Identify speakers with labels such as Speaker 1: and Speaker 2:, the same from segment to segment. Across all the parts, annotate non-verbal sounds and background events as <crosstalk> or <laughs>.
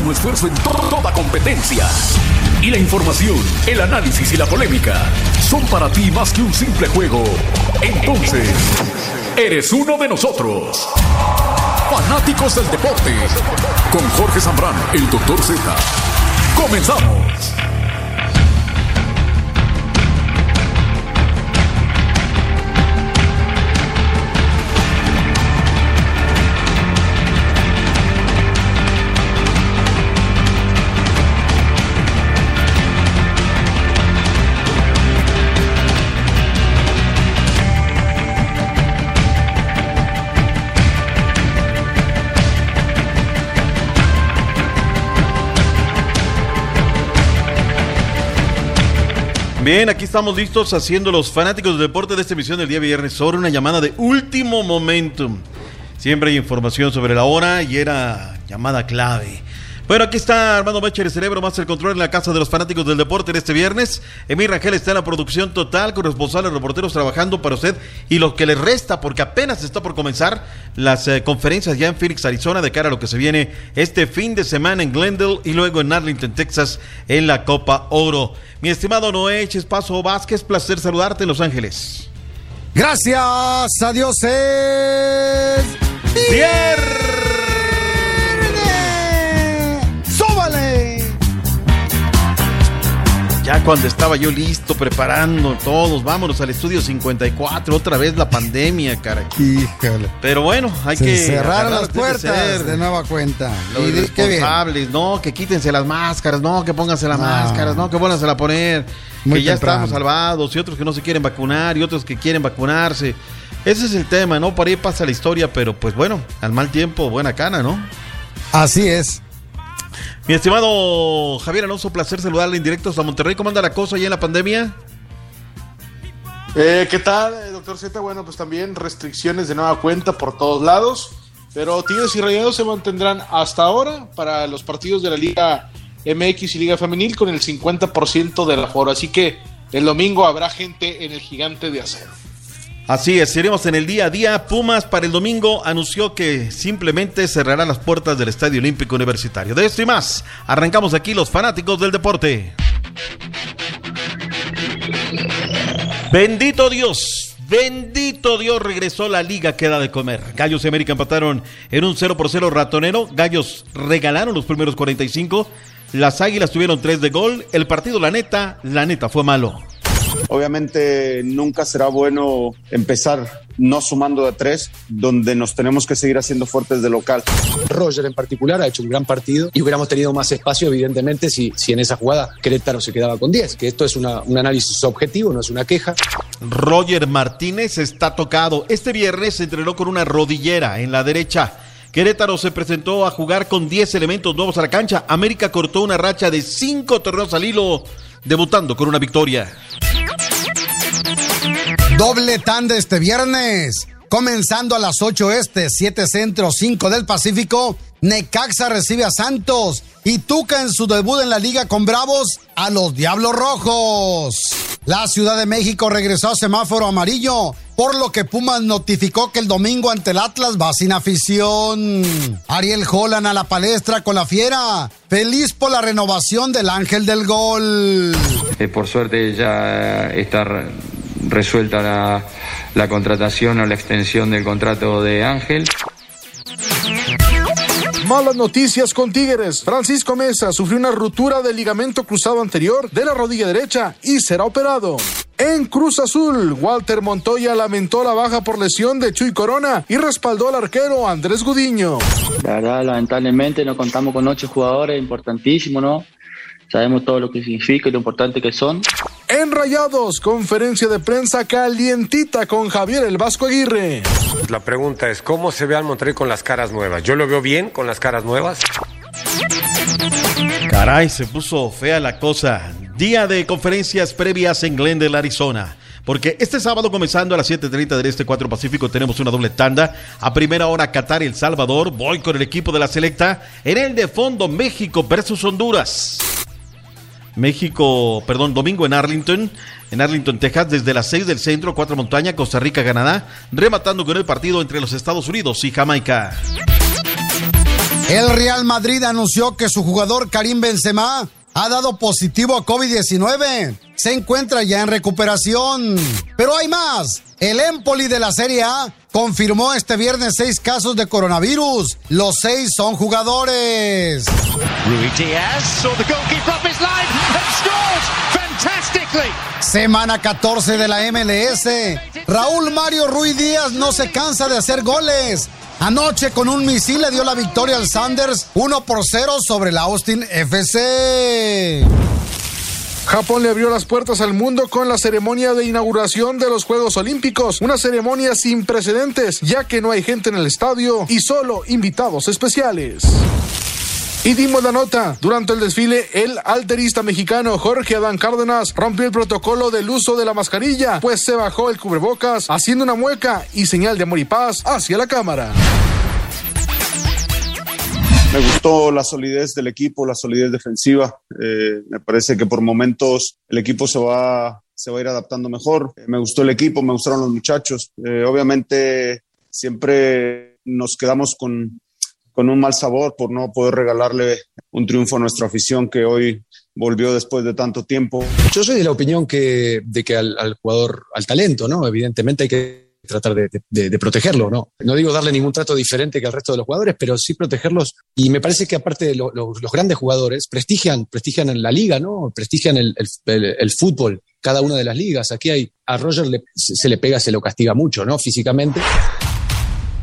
Speaker 1: máximo esfuerzo en toda competencia. Y la información, el análisis y la polémica son para ti más que un simple juego. Entonces, eres uno de nosotros. Fanáticos del deporte. Con Jorge Zambrano, el Doctor Z. Comenzamos.
Speaker 2: Bien, aquí estamos listos haciendo los fanáticos del deporte de esta emisión del día viernes sobre una llamada de último momento. Siempre hay información sobre la hora y era llamada clave. Bueno, aquí está Armando Mecher, el cerebro más el control en la casa de los fanáticos del deporte en este viernes. Emir Rangel está en la producción total, con responsables reporteros trabajando para usted y lo que le resta, porque apenas está por comenzar las eh, conferencias ya en Phoenix, Arizona, de cara a lo que se viene este fin de semana en Glendale y luego en Arlington, Texas, en la Copa Oro. Mi estimado Noé Chespaso Vázquez, placer saludarte en Los Ángeles.
Speaker 3: Gracias, adiós es...
Speaker 2: ¡Viernes! Ya cuando estaba yo listo, preparando todos, vámonos al estudio 54, otra vez la pandemia, cara.
Speaker 3: Híjole.
Speaker 2: Pero bueno, hay
Speaker 3: Se
Speaker 2: que.
Speaker 3: cerraron las
Speaker 2: de
Speaker 3: puertas de nueva cuenta.
Speaker 2: Los
Speaker 3: Y di- qué bien.
Speaker 2: responsables, no, que quítense las máscaras, no, que pónganse las
Speaker 3: No.
Speaker 2: máscaras, no, que pónganse a poner,
Speaker 3: Muy
Speaker 2: que ya
Speaker 3: temprano.
Speaker 2: estamos salvados, y otros que no se quieren vacunar, y otros que quieren vacunarse. Ese es el tema, ¿no? Por ahí pasa la historia, pero pues bueno, al mal tiempo, buena cana, ¿no?
Speaker 3: Así es.
Speaker 2: Mi estimado Javier Alonso, placer saludarle en directo hasta Monterrey. ¿Cómo anda la cosa allá en la pandemia?
Speaker 4: Eh, ¿Qué tal, eh, doctor Z? Bueno, pues también restricciones de nueva cuenta por todos lados, pero Tigres y Rayados se mantendrán hasta ahora para los partidos de la Liga MX y Liga Femenil con el 50% del aforo, así que el domingo habrá gente en el gigante de acero.
Speaker 2: Así es, iremos en el día a día. Pumas para el domingo anunció que simplemente cerrará las puertas del Estadio Olímpico Universitario. De esto y más, arrancamos aquí los fanáticos del deporte. Bendito Dios, bendito Dios, regresó la liga que da de comer. Gallos y América empataron en un 0 por 0 ratonero. Gallos regalaron los primeros 45. Las Águilas tuvieron 3 de gol. El partido, la neta, la neta fue malo.
Speaker 5: Obviamente nunca será bueno empezar no sumando de tres, donde nos tenemos que seguir haciendo fuertes de local.
Speaker 6: Roger en particular ha hecho un gran partido y hubiéramos tenido más espacio, evidentemente, si, si en esa jugada Querétaro se quedaba con 10, que esto es una- un análisis objetivo, no es una queja.
Speaker 2: Roger Martínez está tocado. Este viernes se entrenó con una rodillera en la derecha. Querétaro se presentó a jugar con 10 elementos nuevos a la cancha. América cortó una racha de 5 torneos al hilo, debutando con una victoria.
Speaker 3: Doble tanda este viernes. Comenzando a las 8 este, 7 centro, 5 del Pacífico. Necaxa recibe a Santos y Tuca en su debut en la liga con Bravos a los Diablos Rojos. La Ciudad de México regresó a semáforo amarillo, por lo que Pumas notificó que el domingo ante el Atlas va sin afición. Ariel Holland a la palestra con la fiera. Feliz por la renovación del Ángel del Gol.
Speaker 7: Eh, por suerte ya está re- resuelta la, la contratación o la extensión del contrato de Ángel.
Speaker 4: Malas noticias con Tigres. Francisco Mesa sufrió una ruptura del ligamento cruzado anterior de la rodilla derecha y será operado. En Cruz Azul, Walter Montoya lamentó la baja por lesión de Chuy Corona y respaldó al arquero Andrés Gudiño.
Speaker 8: La verdad, lamentablemente no contamos con ocho jugadores, importantísimo, ¿no? Sabemos todo lo que significa y lo importante que son.
Speaker 4: En Rayados, conferencia de prensa calientita con Javier el Vasco Aguirre.
Speaker 9: La pregunta es, ¿cómo se ve al Monterrey con las caras nuevas? Yo lo veo bien con las caras nuevas.
Speaker 2: Caray, se puso fea la cosa. Día de conferencias previas en Glendale, Arizona. Porque este sábado comenzando a las 7.30 del Este 4 Pacífico tenemos una doble tanda. A primera hora Qatar y El Salvador. Voy con el equipo de la selecta. En el de fondo México versus Honduras. México, perdón, domingo en Arlington, en Arlington, Texas, desde las 6 del centro, 4 montaña, Costa Rica, Canadá, rematando con el partido entre los Estados Unidos y Jamaica.
Speaker 3: El Real Madrid anunció que su jugador Karim Benzema ha dado positivo a COVID-19. Se encuentra ya en recuperación. Pero hay más. El Empoli de la Serie A confirmó este viernes seis casos de coronavirus. Los seis son jugadores. Semana 14 de la MLS. Raúl Mario Ruiz Díaz no se cansa de hacer goles. Anoche con un misil le dio la victoria al Sanders 1 por 0 sobre la Austin FC.
Speaker 4: Japón le abrió las puertas al mundo con la ceremonia de inauguración de los Juegos Olímpicos, una ceremonia sin precedentes, ya que no hay gente en el estadio y solo invitados especiales. Y dimos la nota. Durante el desfile, el alterista mexicano Jorge Adán Cárdenas rompió el protocolo del uso de la mascarilla, pues se bajó el cubrebocas haciendo una mueca y señal de amor y paz hacia la cámara.
Speaker 5: Me gustó la solidez del equipo, la solidez defensiva. Eh, me parece que por momentos el equipo se va, se va a ir adaptando mejor. Eh, me gustó el equipo, me gustaron los muchachos. Eh, obviamente siempre nos quedamos con, con un mal sabor por no poder regalarle un triunfo a nuestra afición que hoy volvió después de tanto tiempo.
Speaker 6: Yo soy de la opinión que, de que al, jugador, al talento, ¿no? Evidentemente hay que tratar de, de, de, protegerlo, ¿no? No digo darle ningún trato diferente que al resto de los jugadores, pero sí protegerlos. Y me parece que aparte lo, los grandes jugadores prestigian, prestigian en la liga, ¿no? Prestigian el, fútbol, cada una de las ligas. Aquí hay, a Roger le, se le pega, se lo castiga mucho, ¿no? Físicamente.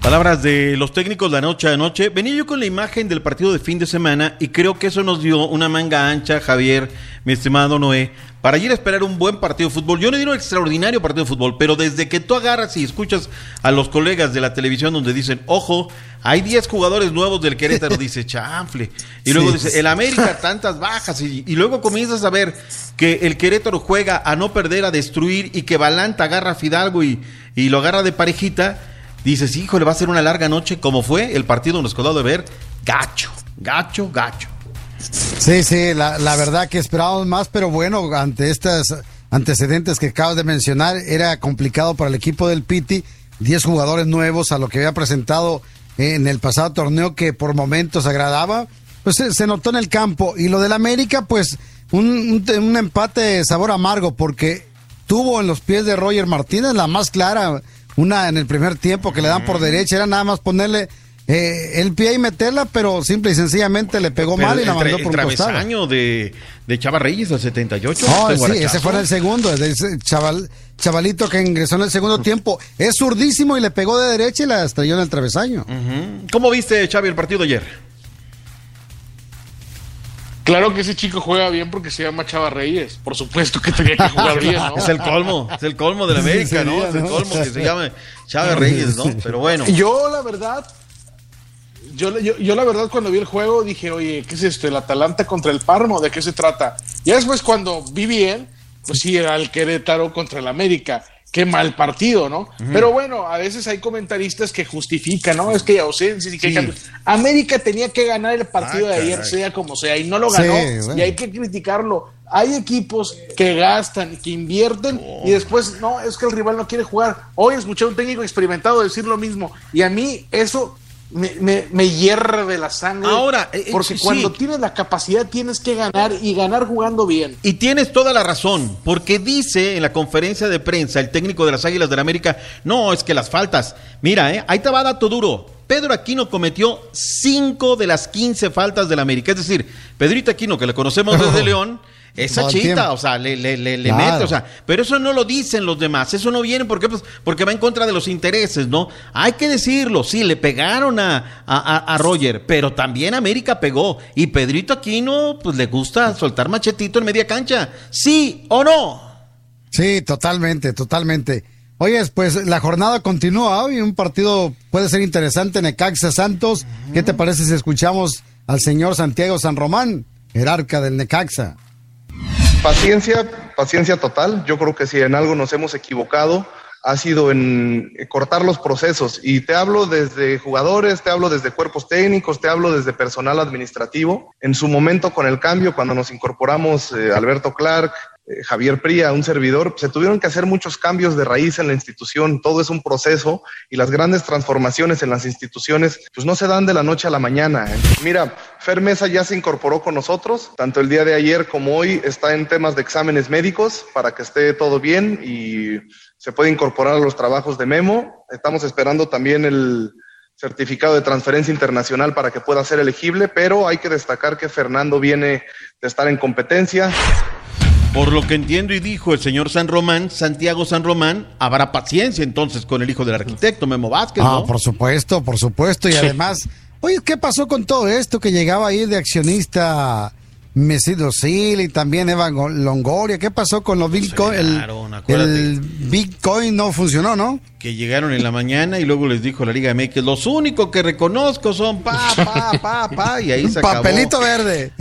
Speaker 2: Palabras de los técnicos la noche a noche. Venía yo con la imagen del partido de fin de semana y creo que eso nos dio una manga ancha, Javier, mi estimado Noé, para ir a esperar un buen partido de fútbol. Yo no digo un extraordinario partido de fútbol, pero desde que tú agarras y escuchas a los colegas de la televisión donde dicen, ojo, hay 10 jugadores nuevos del Querétaro, <laughs> dice chanfle. Y luego sí, dice, el América, tantas bajas. Y, y, luego comienzas a ver que el Querétaro juega a no perder, a destruir y que Balanta agarra a Fidalgo y, y lo agarra de parejita dices, híjole, va a ser una larga noche, como fue el partido nos quedó de ver, gacho, gacho, gacho.
Speaker 3: Sí, sí, la, verdad que esperábamos más, pero bueno, ante estos antecedentes que acabas de mencionar, era complicado para el equipo del Piti, 10 jugadores nuevos a lo que había presentado en el pasado torneo que por momentos agradaba, pues se, se notó en el campo. Y lo del América, pues un, un, un empate de sabor amargo, porque tuvo en los pies de Roger Martínez la más clara una en el primer tiempo que le dan por derecha, era nada más ponerle eh, el pie y meterla, pero simple y sencillamente le pegó pero mal y la mandó por un costado.
Speaker 2: año de, de Chava Reyes, el 78.
Speaker 3: No, sí, ese fue en el segundo, ese chaval, chavalito que ingresó en el segundo tiempo. Es zurdísimo y le pegó de derecha y la estrelló en el travesaño.
Speaker 2: ¿Cómo viste, Xavi, el partido ayer?
Speaker 4: Claro que ese chico juega bien porque se llama Chava Reyes. Por supuesto que tenía que jugar <laughs> bien, ¿no?
Speaker 2: Es el colmo, es el colmo de la América, sí, sería, ¿no? Es el colmo que se llame Chava Reyes, ¿no? Pero bueno.
Speaker 4: Yo, la verdad, yo, yo, yo, la verdad cuando vi el juego dije, oye, ¿qué es esto? ¿El Atalanta contra el Parmo? ¿De qué se trata? Y después cuando vi bien, pues sí, era el Querétaro contra el América qué mal partido, ¿no? Uh -huh. Pero bueno, a veces hay comentaristas que justifican, ¿no? Es que hay ausencias y que sí. América tenía que ganar el partido ah, de ayer, caray. sea como sea, y no lo ganó, sí, bueno. y hay que criticarlo. Hay equipos que gastan, que invierten oh. y después, no, es que el rival no quiere jugar. Hoy escuché a un técnico experimentado decir lo mismo, y a mí eso me, me, me, hierve la sangre.
Speaker 2: Ahora, eh,
Speaker 4: porque sí. cuando tienes la capacidad tienes que ganar y ganar jugando bien.
Speaker 2: Y tienes toda la razón, porque dice en la conferencia de prensa el técnico de las Águilas del la América, no, es que las faltas, mira, eh, ahí te va dato duro. Pedro Aquino cometió 5 de las 15 faltas del América. Es decir, Pedrito Aquino, que le conocemos desde <laughs> León, esa chita, o sea, le, le, le, le claro. mete, o sea, pero eso no lo dicen los demás, eso no viene porque, pues, porque va en contra de los intereses, ¿no? Hay que decirlo, sí, le pegaron a, a, a Roger, pero también América pegó, y Pedrito Aquino, pues le gusta soltar machetito en media cancha, ¿sí o no?
Speaker 3: Sí, totalmente, totalmente. Oye, pues la jornada continúa hoy, un partido puede ser interesante, Necaxa Santos, uh -huh. ¿qué te parece si escuchamos al señor Santiago San Román, jerarca del Necaxa?
Speaker 10: Paciencia, paciencia total. Yo creo que si en algo nos hemos equivocado ha sido en cortar los procesos. Y te hablo desde jugadores, te hablo desde cuerpos técnicos, te hablo desde personal administrativo. En su momento con el cambio, cuando nos incorporamos eh, Alberto Clark, eh, Javier Pría, un servidor, se tuvieron que hacer muchos cambios de raíz en la institución, todo es un proceso y las grandes transformaciones en las instituciones pues no se dan de la noche a la mañana. Mira, Fer Mesa ya se incorporó con nosotros, tanto el día de ayer como hoy está en temas de exámenes médicos para que esté todo bien y se puede incorporar a los trabajos de Memo. Estamos esperando también el certificado de transferencia internacional para que pueda ser elegible, pero hay que destacar que Fernando viene de estar en competencia.
Speaker 2: Por lo que entiendo y dijo el señor San Román, Santiago San Román, habrá paciencia entonces con el hijo del arquitecto, Memo Vázquez.
Speaker 3: Ah, por supuesto, por supuesto. Y además, oye, ¿qué pasó con todo esto que llegaba ahí de accionista Mesido Sil y también Evan Longoria? ¿Qué pasó con los Bitcoin? el Bitcoin no funcionó, ¿no?
Speaker 2: que llegaron en la mañana y luego les dijo la Liga MX, los únicos que reconozco son pa, pa, pa, pa, y ahí <laughs> se acabó.
Speaker 3: Papelito verde.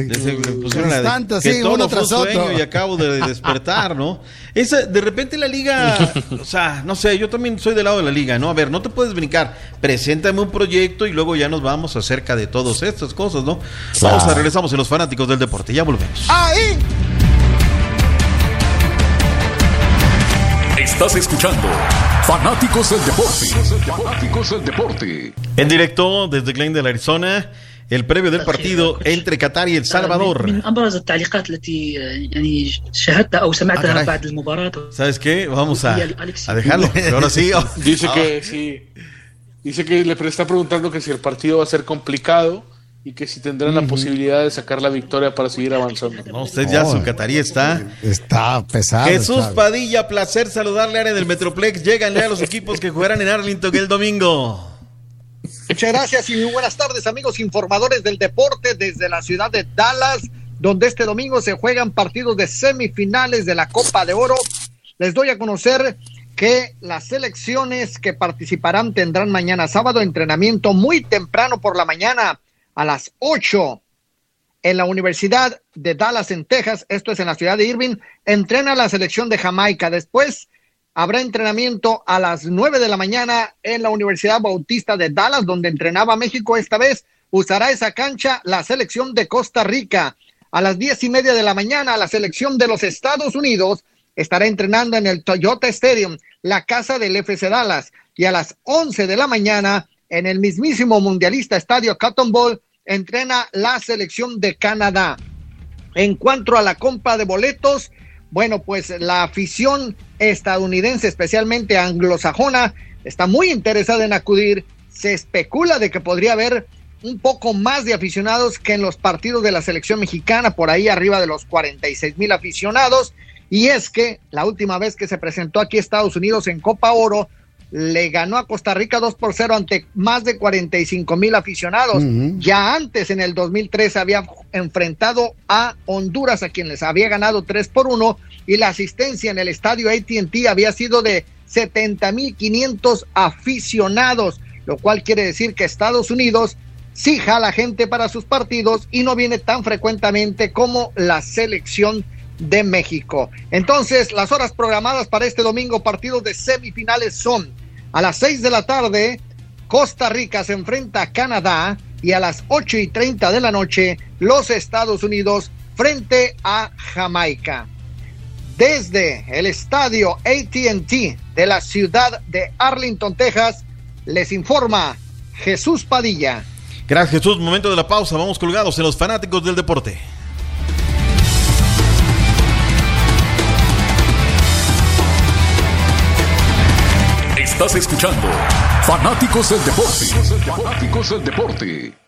Speaker 2: Constante, todo uno tras otro. y acabo de <laughs> despertar, ¿no? Esa, de repente la Liga, o sea, no sé, yo también soy del lado de la Liga, ¿no? A ver, no te puedes brincar, preséntame un proyecto y luego ya nos vamos acerca de todas estas cosas, ¿no? Vamos a regresamos en los fanáticos del deporte, ya volvemos.
Speaker 3: ¡Ahí!
Speaker 1: Estás escuchando Fanáticos del Deporte. Fanáticos del Deporte.
Speaker 2: En directo desde Glendale, Arizona. El previo del partido entre Qatar y El Salvador. ¿Sabes qué? Vamos a, a dejarlo. <laughs> Ahora sí.
Speaker 4: Dice que <laughs> sí. Dice que le está preguntando que si el partido va a ser complicado y que si tendrán la posibilidad de sacar la victoria para seguir avanzando.
Speaker 2: No, usted ya su catarí está.
Speaker 3: Está pesado.
Speaker 2: Jesús Padilla, placer saludarle área del Metroplex. Lléganle a los equipos que jugarán en Arlington el domingo.
Speaker 11: Muchas gracias y muy buenas tardes, amigos informadores del deporte desde la ciudad de Dallas, donde este domingo se juegan partidos de semifinales de la Copa de Oro. Les doy a conocer que las selecciones que participarán tendrán mañana sábado entrenamiento muy temprano por la mañana a las 8 en la Universidad de Dallas, en Texas, esto es en la ciudad de Irving, entrena la selección de Jamaica. Después habrá entrenamiento a las 9 de la mañana en la Universidad Bautista de Dallas, donde entrenaba México. Esta vez usará esa cancha la selección de Costa Rica. A las diez y media de la mañana, la selección de los Estados Unidos estará entrenando en el Toyota Stadium, la casa del FC Dallas. Y a las 11 de la mañana, en el mismísimo mundialista estadio Cotton Bowl, entrena la selección de Canadá. En cuanto a la compra de boletos, bueno, pues la afición estadounidense, especialmente anglosajona, está muy interesada en acudir. Se especula de que podría haber un poco más de aficionados que en los partidos de la selección mexicana, por ahí arriba de los 46 mil aficionados. Y es que la última vez que se presentó aquí Estados Unidos en Copa Oro, le ganó a Costa Rica 2 por 0 ante más de 45 mil aficionados. Ya antes, en el 2003, había enfrentado a Honduras, a quien les había ganado 3 por 1, y la asistencia en el estadio ATT había sido de 70 mil 500 aficionados, lo cual quiere decir que Estados Unidos sí jala gente para sus partidos y no viene tan frecuentemente como la selección de México. Entonces, las horas programadas para este domingo, partidos de semifinales son a las 6 de la tarde, Costa Rica se enfrenta a Canadá y a las 8 y 30 de la noche, los Estados Unidos frente a Jamaica. Desde el estadio ATT de la ciudad de Arlington, Texas, les informa Jesús Padilla.
Speaker 2: Gracias Jesús, momento de la pausa, vamos colgados en los fanáticos del deporte.
Speaker 1: Estás escuchando Fanáticos del Deporte. Fanáticos del Deporte.